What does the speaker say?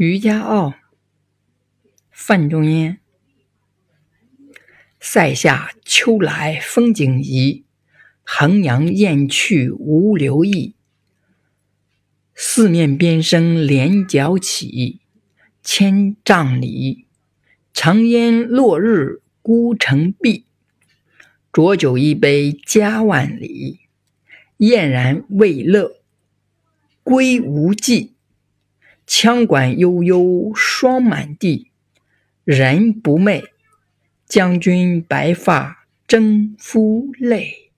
渔家傲，范仲淹。塞下秋来风景宜，衡阳雁去无留意。四面边声连角起，千嶂里，长烟落日孤城闭。浊酒一杯家万里，燕然未勒归无计。羌管悠悠霜满地，人不寐。将军白发征夫泪。